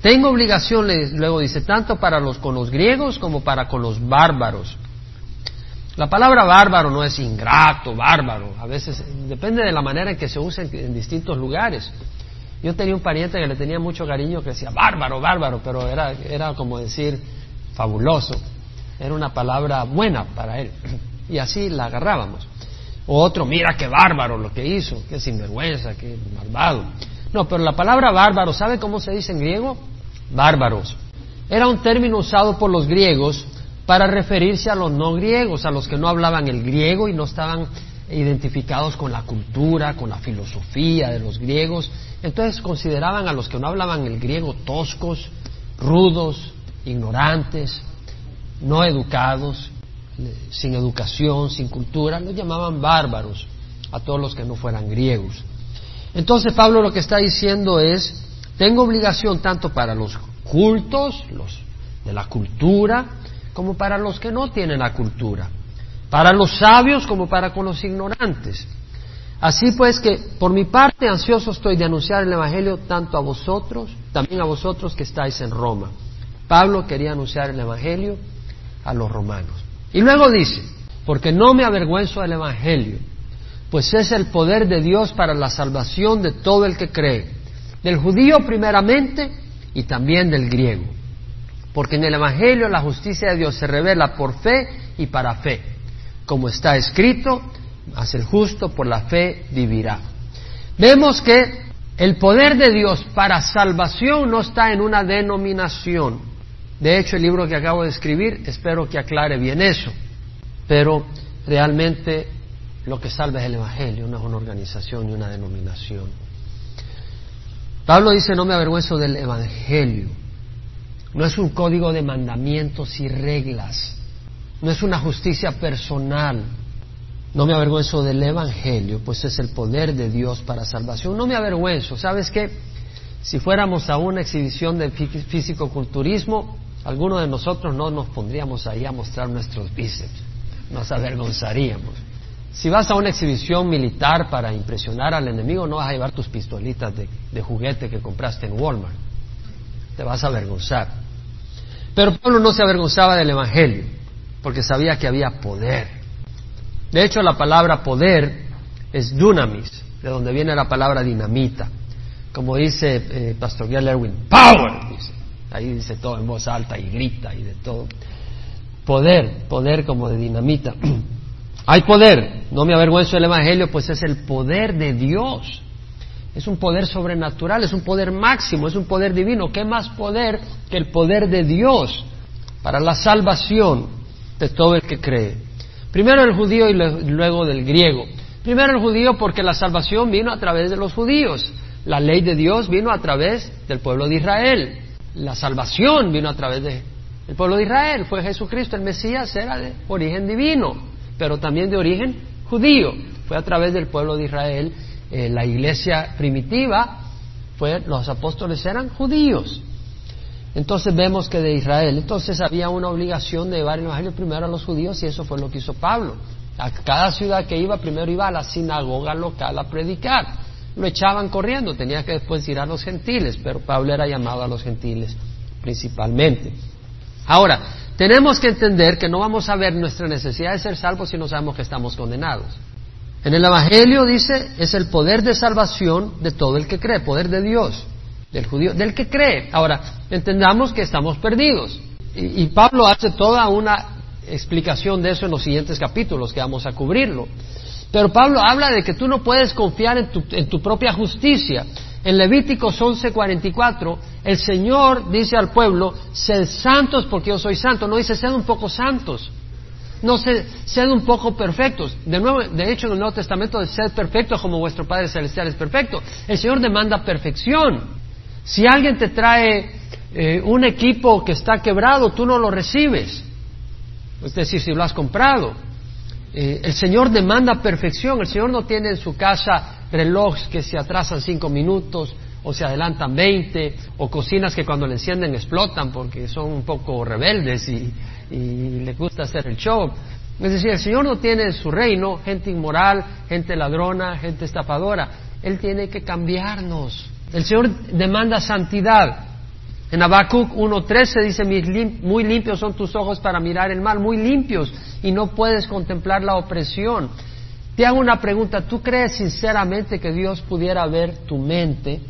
Tengo obligación, luego dice, tanto para los con los griegos como para con los bárbaros. La palabra bárbaro no es ingrato, bárbaro. A veces depende de la manera en que se usa en, distintos lugares. Yo tenía un pariente que le tenía mucho cariño que decía bárbaro, bárbaro, pero era, era como decir fabuloso. Era una palabra buena para él. Y así la agarrábamos. Otro, mira qué bárbaro lo que hizo, qué sinvergüenza, qué malvado. No, pero la palabra bárbaro, ¿sabe cómo se dice en griego? Bárbaros. Era un término usado por los griegos para referirse a los no griegos, a los que no hablaban el griego y no estaban identificados con la cultura, con la filosofía de los griegos. Entonces consideraban a los que no hablaban el griego toscos, rudos, ignorantes, no educados, sin educación, sin cultura, los llamaban bárbaros a todos los que no fueran griegos. Entonces Pablo lo que está diciendo es, tengo obligación tanto para los cultos, los de la cultura, como para los que no tienen la cultura, para los sabios como para con los ignorantes. Así pues que por mi parte ansioso estoy de anunciar el Evangelio tanto a vosotros, también a vosotros que estáis en Roma. Pablo quería anunciar el Evangelio a los romanos. Y luego dice, porque no me avergüenzo del Evangelio, pues es el poder de Dios para la salvación de todo el que cree, del judío primeramente y también del griego. Porque en el Evangelio la justicia de Dios se revela por fe y para fe. Como está escrito, mas el justo por la fe vivirá. Vemos que el poder de Dios para salvación no está en una denominación. De hecho, el libro que acabo de escribir espero que aclare bien eso. Pero realmente lo que salva es el Evangelio, no es una organización ni una denominación. Pablo dice, no me avergüenzo del Evangelio. No es un código de mandamientos y reglas. No es una justicia personal. No me avergüenzo del Evangelio, pues es el poder de Dios para salvación. No me avergüenzo. ¿Sabes qué? Si fuéramos a una exhibición de físico-culturismo, algunos de nosotros no nos pondríamos ahí a mostrar nuestros bíceps. Nos avergonzaríamos. Si vas a una exhibición militar para impresionar al enemigo, no vas a llevar tus pistolitas de, juguete que compraste en Walmart te vas a avergonzar. Pero Pablo no se avergonzaba del Evangelio, porque sabía que había poder. De hecho, la palabra poder es dunamis, de donde viene la palabra dinamita. Como dice eh, Pastor Gail Erwin, power, dice. Ahí dice todo en voz alta y grita y de todo. Poder, poder como de dinamita. Hay poder, no me avergüenzo del Evangelio, pues es el poder de Dios es un poder sobrenatural, es un poder máximo, es un poder divino. ¿Qué más poder que el poder de Dios para la salvación de todo el que cree? Primero el judío y luego del griego. Primero el judío porque la salvación vino a través de los judíos. La ley de Dios vino a través del pueblo de Israel. La salvación vino a través del pueblo de Israel. Fue Jesucristo, el Mesías, era de origen divino, pero también de origen judío. Fue a través del pueblo de Israel eh, la iglesia primitiva, fue, los apóstoles eran judíos. Entonces vemos que de Israel, entonces había una obligación de llevar el Evangelio primero a los judíos y eso fue lo que hizo Pablo. A cada ciudad que iba, primero iba a la sinagoga local a predicar. Lo echaban corriendo, tenía que después ir a los gentiles, pero Pablo era llamado a los gentiles principalmente. Ahora, tenemos que entender que no vamos a ver nuestra necesidad de ser salvos si no sabemos que estamos condenados. En el Evangelio dice, es el poder de salvación de todo el que cree, poder de Dios, del judío, del que cree. Ahora, entendamos que estamos perdidos. Y, Pablo hace toda una explicación de eso en los siguientes capítulos que vamos a cubrirlo. Pero Pablo habla de que tú no puedes confiar en tu, en tu propia justicia. En Levíticos 11:44, el Señor dice al pueblo, sed santos porque yo soy santo. No dice, sed un poco santos. No se, sed un poco perfectos. De, nuevo, de hecho, en el Nuevo Testamento, sed perfectos como vuestro Padre Celestial es perfecto. El Señor demanda perfección. Si alguien te trae eh, un equipo que está quebrado, tú no lo recibes. Es decir, si lo has comprado. Eh, el Señor demanda perfección. El Señor no tiene en su casa relojes que se atrasan cinco minutos o se adelantan veinte, o cocinas que cuando le encienden explotan porque son un poco rebeldes y, y les gusta hacer el show. Es decir, el Señor no tiene en su reino gente inmoral, gente ladrona, gente estafadora. Él tiene que cambiarnos. El Señor demanda santidad. En Habacuc 1.13 dice, muy limpios son tus ojos para mirar el mal, muy limpios, y no puedes contemplar la opresión. Te hago una pregunta, ¿tú crees sinceramente que Dios pudiera ver tu mente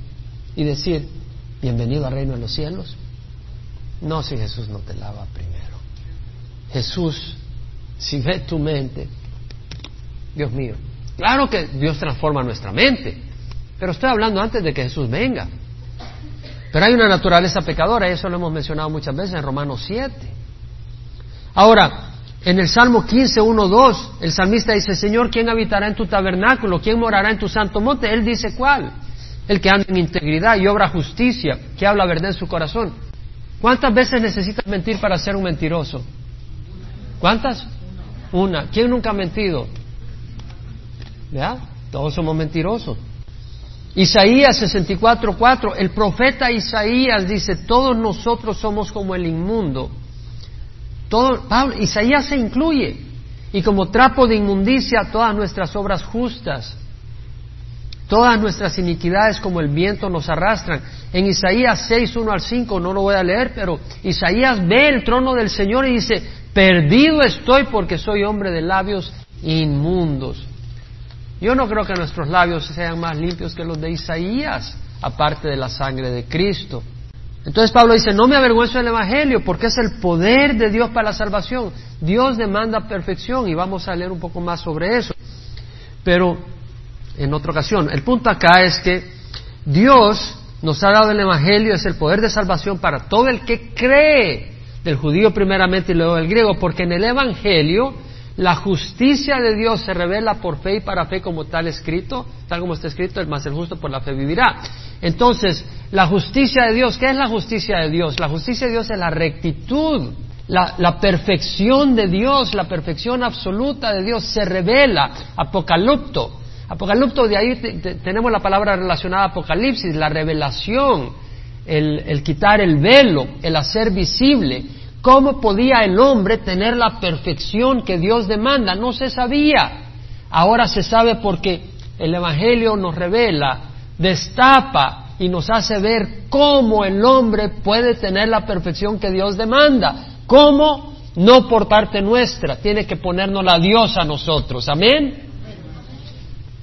y decir, bienvenido al reino de los cielos? No si Jesús no te lava primero. Jesús, si ve tu mente, Dios mío, claro que Dios transforma nuestra mente, pero estoy hablando antes de que Jesús venga. Pero hay una naturaleza pecadora, y eso lo hemos mencionado muchas veces en Romanos 7. Ahora, en el Salmo 15, 1, 2, el salmista dice, Señor, ¿quién habitará en tu tabernáculo? ¿Quién morará en tu santo monte? Él dice, ¿cuál? El que anda en integridad y obra justicia, que habla verdad en su corazón. ¿Cuántas veces necesitas mentir para ser un mentiroso? ¿Cuántas? Una. ¿Quién nunca ha mentido? ¿Ya? Todos somos mentirosos. Isaías 64:4, el profeta Isaías dice, todos nosotros somos como el inmundo. Todo, Isaías se incluye. Y como trapo de inmundicia todas nuestras obras justas. Todas nuestras iniquidades como el viento nos arrastran. En Isaías 6, 1 al 5, no lo voy a leer, pero Isaías ve el trono del Señor y dice, perdido estoy porque soy hombre de labios inmundos. Yo no creo que nuestros labios sean más limpios que los de Isaías, aparte de la sangre de Cristo. Entonces Pablo dice, no me avergüenzo del Evangelio porque es el poder de Dios para la salvación. Dios demanda perfección y vamos a leer un poco más sobre eso. Pero en otra ocasión. El punto acá es que Dios nos ha dado el Evangelio, es el poder de salvación para todo el que cree, del judío primeramente y luego del griego, porque en el Evangelio la justicia de Dios se revela por fe y para fe como tal escrito, tal como está escrito, el más el justo por la fe vivirá. Entonces, la justicia de Dios, ¿qué es la justicia de Dios? La justicia de Dios es la rectitud, la, perfección de Dios, la perfección absoluta de Dios se revela, apocalipto, Apocalipto, de ahí tenemos la palabra relacionada a Apocalipsis, la revelación, el, el quitar el velo, el hacer visible. ¿Cómo podía el hombre tener la perfección que Dios demanda? No se sabía. Ahora se sabe porque el Evangelio nos revela, destapa y nos hace ver cómo el hombre puede tener la perfección que Dios demanda. ¿Cómo? No por parte nuestra, tiene que ponernos la Dios a nosotros. Amén.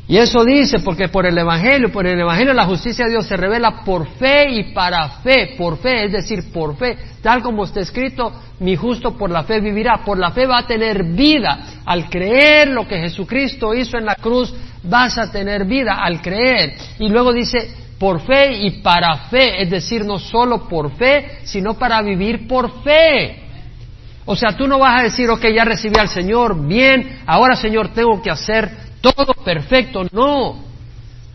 Y eso dice porque por el Evangelio, por el Evangelio la justicia de Dios se revela por fe y para fe, por fe, es decir, por fe, tal como está escrito, mi justo por la fe vivirá, por la fe va a tener vida, al creer lo que Jesucristo hizo en la cruz, vas a tener vida al creer. Y luego dice, por fe y para fe, es decir, no solo por fe, sino para vivir por fe. O sea, tú no vas a decir, ok, ya recibí al Señor, bien, ahora Señor tengo que hacer todo perfecto, no.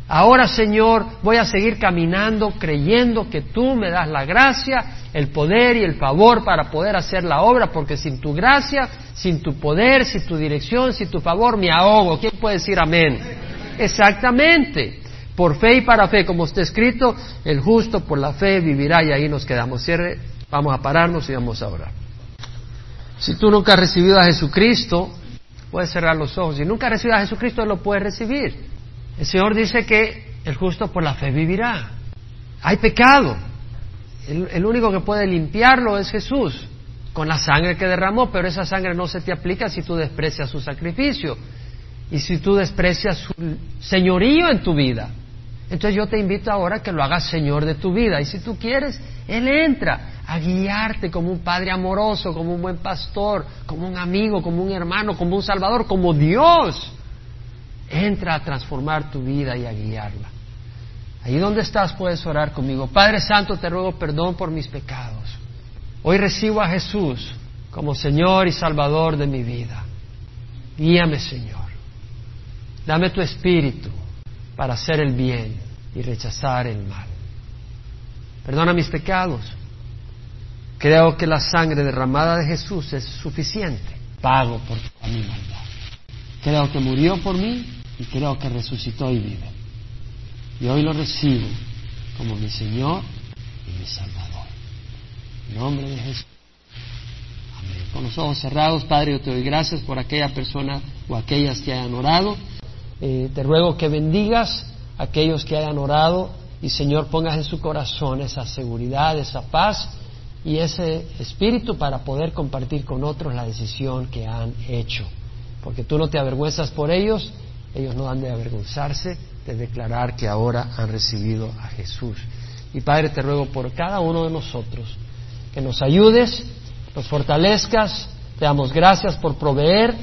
Ahora, Señor, voy a seguir caminando creyendo que tú me das la gracia, el poder y el favor para poder hacer la obra, porque sin tu gracia, sin tu poder, sin tu dirección, sin tu favor, me ahogo. ¿Quién puede decir amén? Exactamente. Por fe y para fe, como está escrito, el justo por la fe vivirá y ahí nos quedamos. Cierre, vamos a pararnos y vamos a orar. Si tú nunca has recibido a Jesucristo, puedes cerrar los ojos. Si nunca has recibido a Jesucristo, lo puedes recibir. El Señor dice que el justo por la fe vivirá. Hay pecado. El, único que puede limpiarlo es Jesús, con la sangre que derramó, pero esa sangre no se te aplica si tú desprecias su sacrificio y si tú desprecias su señorío en tu vida. Entonces yo te invito ahora a que lo hagas Señor de tu vida. Y si tú quieres, Él entra a guiarte como un Padre amoroso, como un buen pastor, como un amigo, como un hermano, como un Salvador, como Dios. Entra a transformar tu vida y a guiarla. Ahí donde estás puedes orar conmigo. Padre Santo, te ruego perdón por mis pecados. Hoy recibo a Jesús como Señor y Salvador de mi vida. Guíame, Señor. Dame tu espíritu para hacer el bien y rechazar el mal. Perdona mis pecados. Creo que la sangre derramada de Jesús es suficiente. Pago por mi maldad. Creo que murió por mí y creo que resucitó y vive. Y hoy lo recibo como mi Señor y mi Salvador. En nombre de Jesús. Amén. con los ojos cerrados, Padre, yo te doy gracias por aquella persona o aquellas que hayan orado. Eh, te ruego que bendigas a aquellos que hayan orado y Señor pongas en su corazón esa seguridad, esa paz y ese espíritu para poder compartir con otros la decisión que han hecho. Porque tú no te avergüenzas por ellos, ellos no han de avergonzarse de declarar que ahora han recibido a Jesús. Y Padre, te ruego por cada uno de nosotros que nos ayudes, nos fortalezcas, te damos gracias por proveer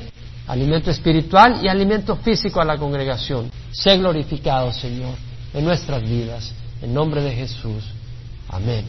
alimento espiritual y alimento físico a la congregación. Sé glorificado, Señor, en nuestras vidas. En nombre de Jesús. Amén.